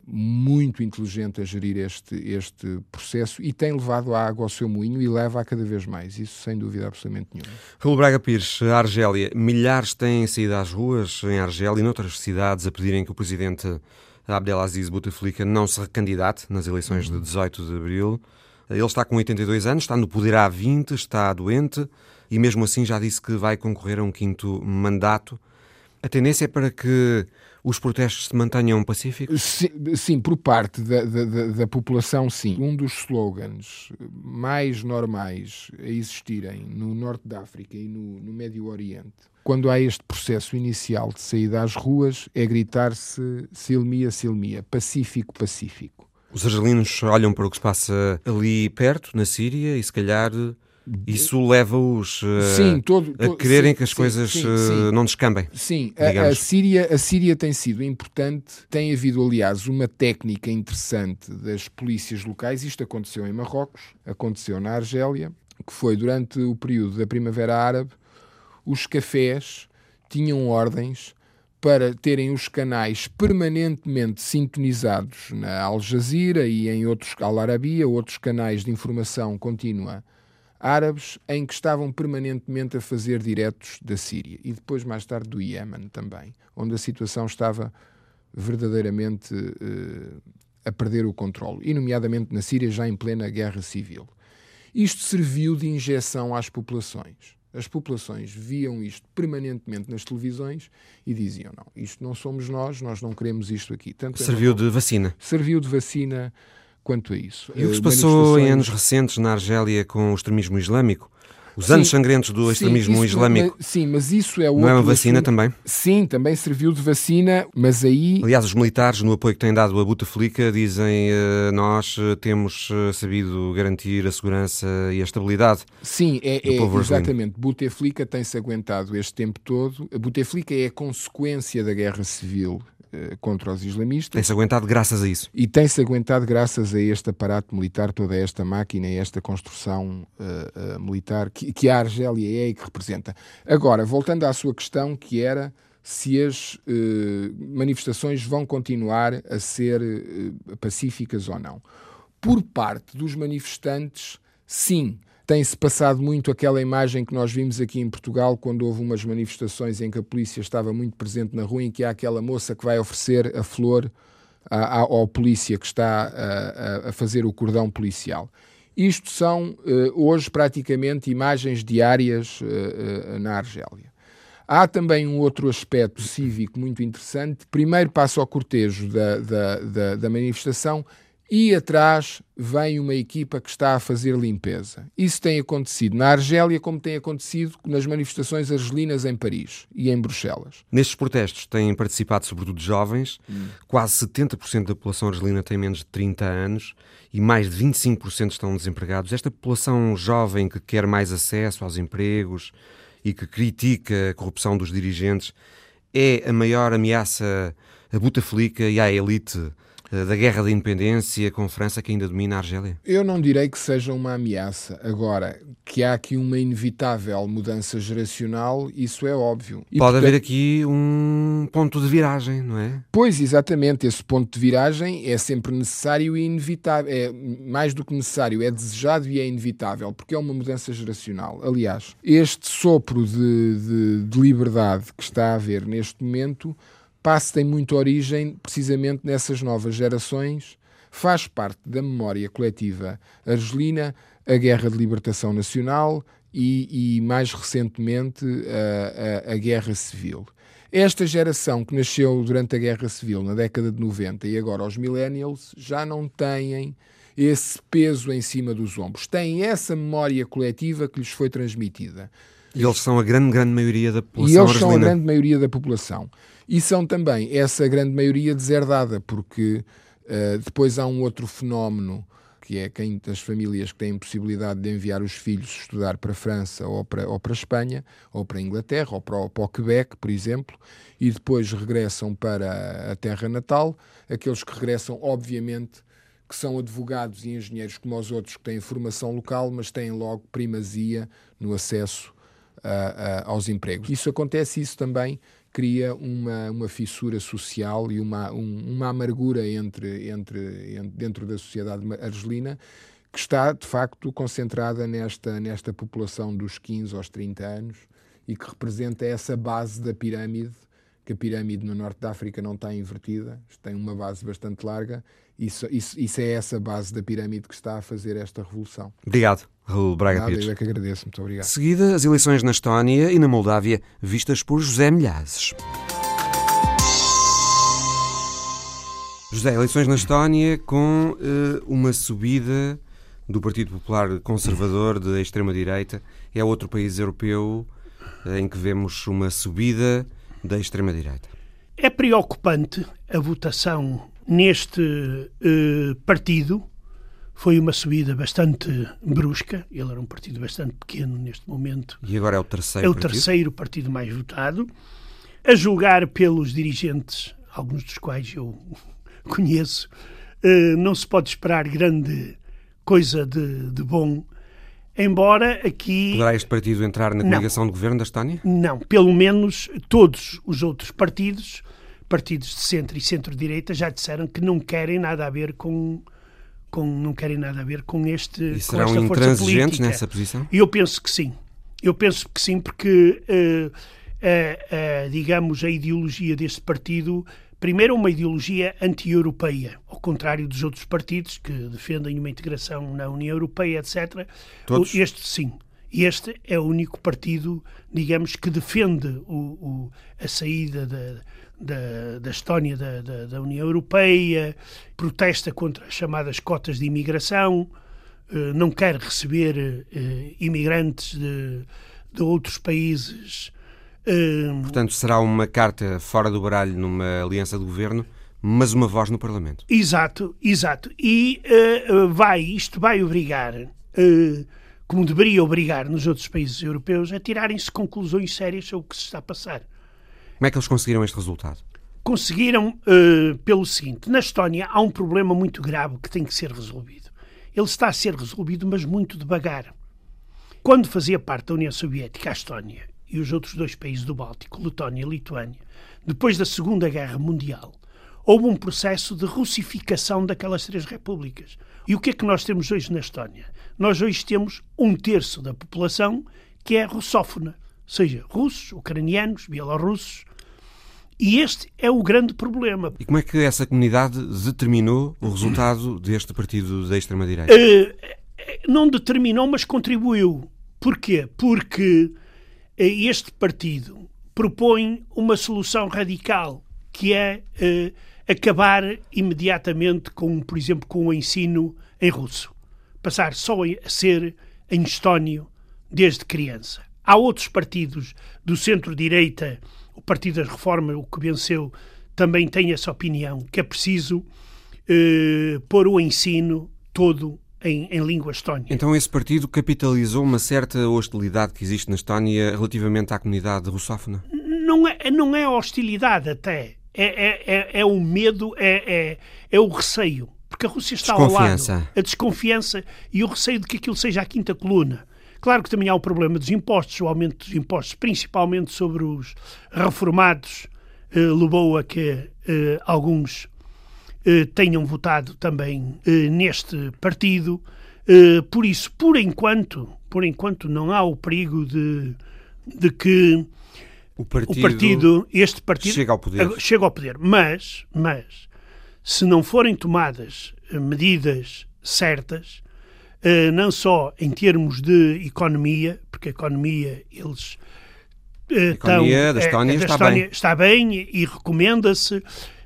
[SPEAKER 13] muito inteligente a gerir este, este processo e tem levado a água ao seu moinho e leva a cada vez mais. Isso sem dúvida absolutamente nenhuma.
[SPEAKER 1] Raul Braga Pires, Argélia. Milhares têm saído às ruas em Argélia e noutras cidades a pedirem que o presidente Abdelaziz Bouteflika não se recandidate nas eleições de 18 de abril. Ele está com 82 anos, está no poder há 20, está doente e mesmo assim já disse que vai concorrer a um quinto mandato. A tendência é para que os protestos se mantenham pacíficos?
[SPEAKER 13] Sim, sim por parte da, da, da, população, sim. Um dos slogans mais normais a existirem no Norte da África e no, no Médio Oriente, quando há este processo inicial de saída às ruas, é gritar-se silmia, silmia, pacífico, pacífico.
[SPEAKER 1] Os argelinos olham para o que se passa ali perto, na Síria, e se calhar isso leva-os uh, a quererem sim, que as sim, coisas sim, uh, não descambem.
[SPEAKER 13] Sim, a, a, Síria, a Síria tem sido importante. Tem havido, aliás, uma técnica interessante das polícias locais. Isto aconteceu em Marrocos, aconteceu na Argélia, que foi durante o período da Primavera Árabe. Os cafés tinham ordens para terem os canais permanentemente sintonizados na Al Jazeera e em outros, Al Arabia, outros canais de informação contínua árabes em que estavam permanentemente a fazer diretos da Síria e depois mais tarde do Iémen também, onde a situação estava verdadeiramente uh, a perder o controle, e nomeadamente na Síria já em plena guerra civil. Isto serviu de injeção às populações. As populações viam isto permanentemente nas televisões e diziam: não, isto não somos nós, nós não queremos isto aqui.
[SPEAKER 1] Tanto serviu de vacina.
[SPEAKER 13] Serviu de vacina quanto a isso.
[SPEAKER 1] E o que se passou em anos recentes na Argélia com o extremismo islâmico? Os sim, anos sangrentos do extremismo sim, isso,
[SPEAKER 13] islâmico. Mas, sim, mas isso é outro.
[SPEAKER 1] Não é uma vacina também?
[SPEAKER 13] Sim, também serviu de vacina, mas aí.
[SPEAKER 1] Aliás, os militares, no apoio que têm dado a Bouteflika, dizem uh, nós uh, temos uh, sabido garantir a segurança e a estabilidade.
[SPEAKER 13] Sim, é, é exatamente. Bouteflika tem-se aguentado este tempo todo. A Bouteflika é a consequência da guerra civil eh, contra os islamistas.
[SPEAKER 1] Tem-se aguentado graças a isso.
[SPEAKER 13] E tem-se aguentado graças a este aparato militar, toda esta máquina e esta construção uh, uh, militar que, que, a Argélia é e que representa. Agora, voltando à sua questão, que era se as uh, manifestações vão continuar a ser pacíficas ou não. Por parte dos manifestantes, sim tem-se passado muito aquela imagem que nós vimos aqui em Portugal quando houve umas manifestações em que a polícia estava muito presente na rua, em que há aquela moça que vai oferecer a flor à, ao polícia que está a, a, fazer o cordão policial. Isto são uh, hoje praticamente imagens diárias uh, uh, na Argélia. Há também um outro aspecto cívico muito interessante. Primeiro passa ao cortejo da, da, da, da manifestação e atrás vem uma equipa que está a fazer limpeza. Isso tem acontecido na Argélia, como tem acontecido nas manifestações argelinas em Paris e em Bruxelas.
[SPEAKER 1] Nestes protestos têm participado sobretudo jovens, hum. quase 70% da população argelina tem menos de 30 anos e mais de 25% estão desempregados. Esta população jovem que quer mais acesso aos empregos e que critica a corrupção dos dirigentes é a maior ameaça a Bouteflika e à elite da guerra da independência com França que ainda domina a Argélia?
[SPEAKER 13] Eu não direi que seja uma ameaça. Agora, que há aqui uma inevitável mudança geracional, isso é óbvio.
[SPEAKER 1] E Pode portanto... haver aqui um ponto de viragem, não é?
[SPEAKER 13] Pois, exatamente. Esse ponto de viragem é sempre necessário e inevitável. É mais do que necessário, é desejado e é inevitável, porque é uma mudança geracional. Aliás, este sopro de, de, de liberdade que está a haver neste momento passo tem muita origem precisamente nessas novas gerações, faz parte da memória coletiva argelina, a Guerra de Libertação Nacional e, e mais recentemente, a, a, a Guerra Civil. Esta geração que nasceu durante a Guerra Civil, na década de 90, e agora os millennials, já não têm esse peso em cima dos ombros. Têm essa memória coletiva que lhes foi transmitida.
[SPEAKER 1] E eles são a grande, grande maioria da população
[SPEAKER 13] E eles
[SPEAKER 1] argelina.
[SPEAKER 13] são a grande maioria da população. E são também essa grande maioria deserdada, porque uh, depois há um outro fenómeno que é quem das famílias que têm possibilidade de enviar os filhos estudar para a França ou para, ou para a Espanha, ou para a Inglaterra, ou para, para o Quebec, por exemplo, e depois regressam para a terra natal, aqueles que regressam, obviamente, que são advogados e engenheiros como os outros que têm formação local, mas têm logo primazia no acesso aos empregos. Isso acontece, isso também cria uma, uma fissura social e uma, um, uma amargura entre, entre, entre, dentro da sociedade argelina que está, de facto, concentrada nesta, nesta população dos 15 aos 30 anos e que representa essa base da pirâmide, que a pirâmide no norte da África não está invertida, tem uma base bastante larga, isso, isso, isso é essa base da pirâmide que está a fazer esta revolução.
[SPEAKER 1] Obrigado. Raul Braga
[SPEAKER 13] Nada,
[SPEAKER 1] Pires.
[SPEAKER 13] Eu é que agradeço, muito obrigado.
[SPEAKER 1] Seguida, as eleições na Estónia e na Moldávia, vistas por José Milhazes. José, eleições na Estónia com uh, uma subida do Partido Popular Conservador de extrema-direita. É outro país europeu uh, em que vemos uma subida da extrema-direita.
[SPEAKER 14] É preocupante a votação neste uh, partido foi uma subida bastante brusca. Ele era um partido bastante pequeno neste momento.
[SPEAKER 1] E agora é o terceiro
[SPEAKER 14] É o
[SPEAKER 1] partido?
[SPEAKER 14] terceiro partido mais votado. A julgar pelos dirigentes, alguns dos quais eu conheço, eh, não se pode esperar grande coisa de, de bom. Embora aqui.
[SPEAKER 1] Poderá este partido entrar na coligação não, de governo da Estónia?
[SPEAKER 14] Não, pelo menos todos os outros partidos, partidos de centro e centro-direita, já disseram que não querem nada a ver com com, não querem nada a ver com este
[SPEAKER 1] e serão com intransigentes nessa posição?
[SPEAKER 14] Eu penso que sim. Eu penso que sim, porque uh, uh, uh, digamos a ideologia deste partido primeiro é uma ideologia anti-europeia, ao contrário dos outros partidos que defendem uma integração na União Europeia, etc.
[SPEAKER 1] Todos?
[SPEAKER 14] Este sim. Este é o único partido, digamos, que defende o, o, a saída da, da, da Estónia da, da, da, União Europeia, protesta contra as chamadas cotas de imigração, eh, não quer receber eh, imigrantes de, de outros países.
[SPEAKER 1] Eh, Portanto, será uma carta fora do baralho numa aliança de governo, mas uma voz no Parlamento.
[SPEAKER 14] Exato, exato. E vai, isto vai obrigar como deveria obrigar nos outros países europeus, a tirarem-se conclusões sérias sobre o que se está a passar.
[SPEAKER 1] Como é que eles conseguiram este resultado?
[SPEAKER 14] Conseguiram uh, pelo seguinte: na Estónia há um problema muito grave que tem que ser resolvido. Ele está a ser resolvido, mas muito devagar. Quando fazia parte da União Soviética, a Estónia e os outros dois países do Báltico, Letónia e Lituânia, depois da Segunda Guerra Mundial, houve um processo de russificação daquelas três repúblicas. E o que é que nós temos hoje na Estónia? Nós hoje temos um terço da população que é russófona, seja russos, ucranianos, bielorrussos. E este é o grande problema.
[SPEAKER 1] E como é que essa comunidade determinou o resultado deste partido da extrema-direita?
[SPEAKER 14] Uh, não determinou, mas contribuiu. Porquê? Porque este partido propõe uma solução radical, que é uh, acabar imediatamente com, por exemplo, com o ensino em russo. Passar só a ser em estónio desde criança. Há outros partidos do centro-direita, o Partido das Reformas, o que venceu, também tem essa opinião, que é preciso eh, pôr o ensino todo em, em, língua estónia.
[SPEAKER 1] Então esse partido capitalizou uma certa hostilidade que existe na Estónia relativamente à comunidade russófona?
[SPEAKER 14] Não é, não é hostilidade até. é, é, é, é o medo, é, é, é o receio. Porque a Rússia está ao lado. A desconfiança e o receio de que aquilo seja a quinta coluna. Claro que também há o problema dos impostos, o aumento dos impostos, principalmente sobre os reformados, eh, levou a que eh, alguns eh, tenham votado também eh, neste partido. Eh, por isso, por enquanto, por enquanto não há o perigo de, de que
[SPEAKER 1] o partido,
[SPEAKER 14] o partido, este partido
[SPEAKER 1] chega ao poder.
[SPEAKER 14] Chega ao poder. Mas, mas se não forem tomadas medidas certas, não só em termos de economia, porque a economia eles
[SPEAKER 1] a economia da Estónia, é, da
[SPEAKER 14] Estónia
[SPEAKER 1] está, bem.
[SPEAKER 14] está bem e recomenda-se,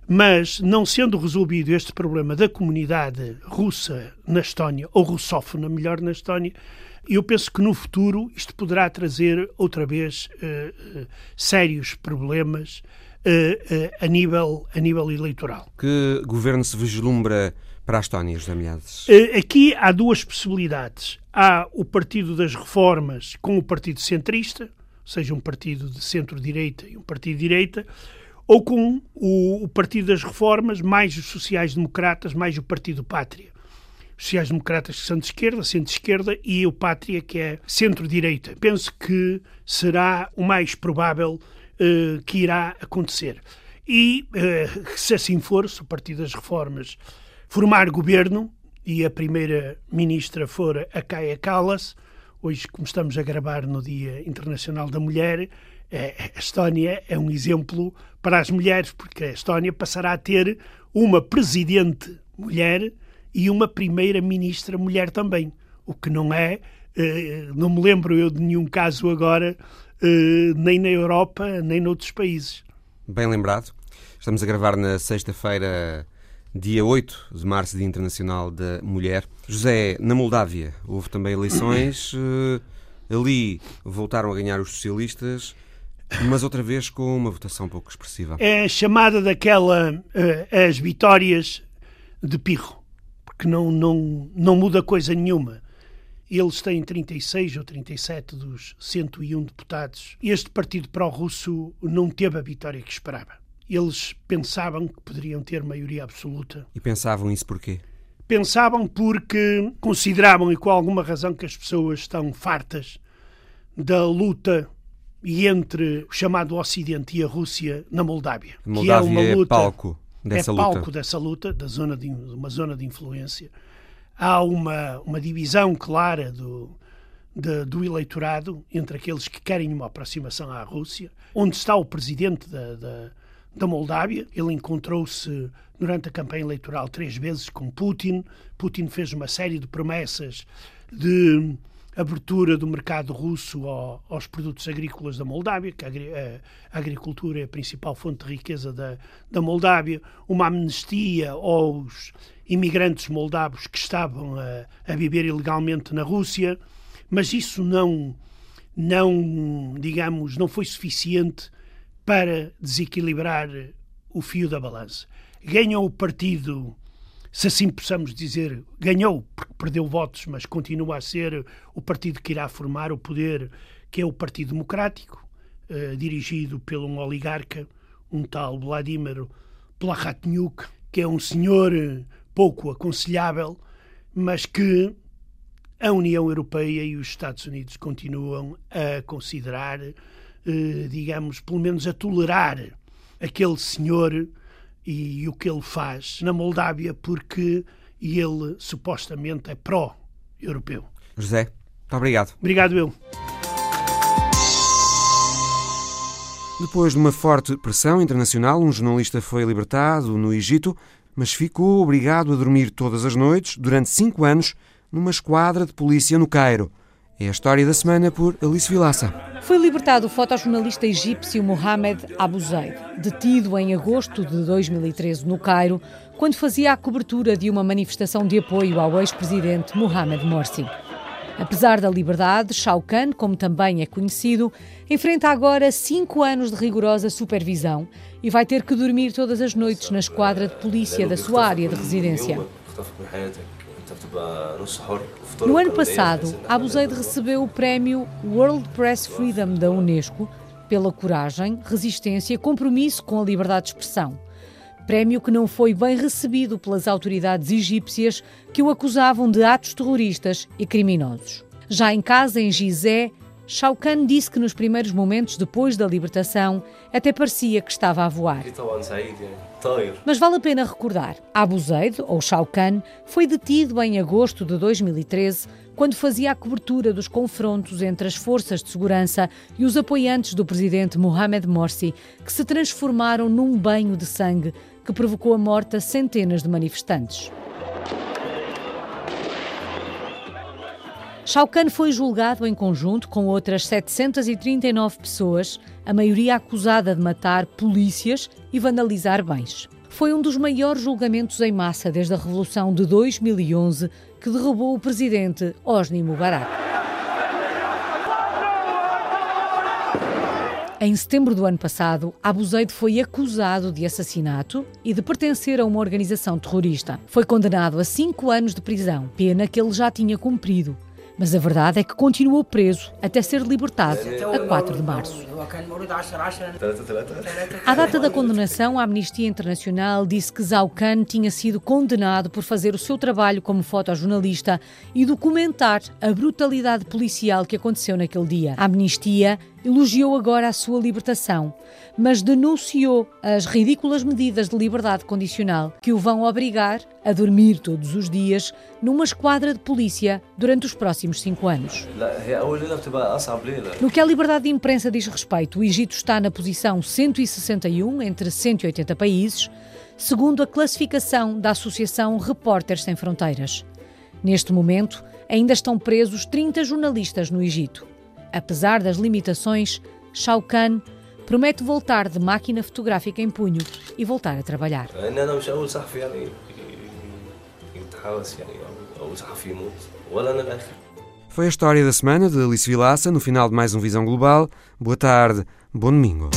[SPEAKER 14] mas não sendo resolvido este problema da comunidade russa na Estónia, ou russófona, melhor, na Estónia, eu penso que no futuro isto poderá trazer outra vez uh, uh, sérios problemas a, nível, a nível eleitoral.
[SPEAKER 1] Que governo se vislumbra para a Estónia, José Milhades?
[SPEAKER 14] Aqui há duas possibilidades. Há o Partido das Reformas com o Partido Centrista, seja um partido de centro-direita e um partido de direita, ou com o, o Partido das Reformas, mais os sociais-democratas, mais o Partido Pátria. Os sociais-democratas que são de esquerda, centro-esquerda, e o Pátria, que é centro-direita. Penso que será o mais provável uh, que irá acontecer. E, uh, se assim for, se o Partido das Reformas formar governo e a primeira ministra for a Kaia Kallas, Hoje, como estamos a gravar no Dia Internacional da Mulher, é, a Estónia é um exemplo para as mulheres, porque a Estónia passará a ter uma presidente mulher e uma primeira-ministra mulher também. O que não é, eh, não me lembro eu de nenhum caso agora, eh, nem na Europa, nem noutros países.
[SPEAKER 1] Bem lembrado. Estamos a gravar na sexta-feira dia 8 de março, Dia Internacional da Mulher. José, na Moldávia houve também eleições. Eh, ali voltaram a ganhar os socialistas, mas outra vez com uma votação pouco expressiva.
[SPEAKER 14] É chamada daquela uh, as vitórias de pirro, porque não, não, não muda coisa nenhuma. Eles têm 36 ou 37 dos 101 deputados. Este partido pró-russo não teve a vitória que esperava eles pensavam que poderiam ter maioria absoluta.
[SPEAKER 1] E pensavam isso porquê?
[SPEAKER 14] Pensavam porque consideravam, e com alguma razão, que as pessoas estão fartas da luta e entre o chamado Ocidente e a Rússia na Moldávia.
[SPEAKER 1] Moldávia que é uma luta, é palco dessa
[SPEAKER 14] é
[SPEAKER 1] luta.
[SPEAKER 14] palco dessa luta, da zona de, uma zona de influência. Há uma, uma divisão clara do, de, do eleitorado entre aqueles que querem uma aproximação à Rússia, onde está o presidente da, da da Moldávia. Ele encontrou-se durante a campanha eleitoral três vezes com Putin. Putin fez uma série de promessas de abertura do mercado russo aos produtos agrícolas da Moldávia, que a agricultura é a principal fonte de riqueza da, da Moldávia, uma amnistia aos imigrantes moldavos que estavam a, a viver ilegalmente na Rússia, mas isso não, não, digamos, não foi suficiente para desequilibrar o fio da balança. Ganhou o partido, se assim possamos dizer, ganhou porque perdeu votos, mas continua a ser o partido que irá formar o poder, que é o Partido Democrático, eh, dirigido por um oligarca, um tal Vladimir Plakhatniuk, que é um senhor pouco aconselhável, mas que a União Europeia e os Estados Unidos continuam a considerar eh, digamos, pelo menos a tolerar aquele senhor e, e o que ele faz na Moldávia, porque ele supostamente é pró-europeu.
[SPEAKER 1] José, muito obrigado.
[SPEAKER 14] Obrigado, eu.
[SPEAKER 1] Depois de uma forte pressão internacional, um jornalista foi libertado no Egito, mas ficou obrigado a dormir todas as noites, durante cinco anos, numa esquadra de polícia no Cairo. É a história da semana por Alice Vilaça.
[SPEAKER 9] Foi libertado o fotojornalista egípcio Mohamed Abu detido em agosto de 2013 no Cairo, quando fazia a cobertura de uma manifestação de apoio ao ex-presidente Mohamed Morsi. Apesar da liberdade, Shao Kahn, como também é conhecido, enfrenta agora cinco anos de rigorosa supervisão e vai ter que dormir todas as noites na esquadra de polícia da sua área de residência. No ano passado, Abu Zaid recebeu o prémio World Press Freedom da Unesco
[SPEAKER 15] pela coragem, resistência e compromisso com a liberdade de expressão. Prémio que não foi bem recebido pelas autoridades egípcias que o acusavam de atos terroristas e criminosos. Já em casa, em Gizé, Shao Kahn disse que nos primeiros momentos depois da libertação até parecia que estava a voar. Mas vale a pena recordar, Abu Zaid, ou Shao Kahn, foi detido em agosto de 2013 quando fazia a cobertura dos confrontos entre as forças de segurança e os apoiantes do presidente Mohamed Morsi, que se transformaram num banho de sangue que provocou a morte a centenas de manifestantes. Shao foi julgado em conjunto com outras 739 pessoas, a maioria acusada de matar polícias e vandalizar bens. Foi um dos maiores julgamentos em massa desde a Revolução de 2011 que derrubou o presidente Hosni Mubarak. Em setembro do ano passado, Abu Zaid foi acusado de assassinato e de pertencer a uma organização terrorista. Foi condenado a cinco anos de prisão, pena que ele já tinha cumprido. Mas a verdade é que continuou preso até ser libertado a 4 de março. À data da condenação, a Amnistia Internacional disse que Zhao Khan tinha sido condenado por fazer o seu trabalho como fotojornalista e documentar a brutalidade policial que aconteceu naquele dia. A Amnistia elogiou agora a sua libertação, mas denunciou as ridículas medidas de liberdade condicional que o vão obrigar a dormir todos os dias numa esquadra de polícia durante os próximos cinco anos. No que a liberdade de imprensa diz respeito, o Egito está na posição 161 entre 180 países, segundo a classificação da Associação Repórteres Sem Fronteiras. Neste momento, ainda estão presos 30 jornalistas no Egito. Apesar das limitações, Shao Kahn promete voltar de máquina fotográfica em punho e voltar a trabalhar.
[SPEAKER 1] Foi a história da semana de Alice Vilaça no final de mais um Visão Global. Boa tarde, bom domingo.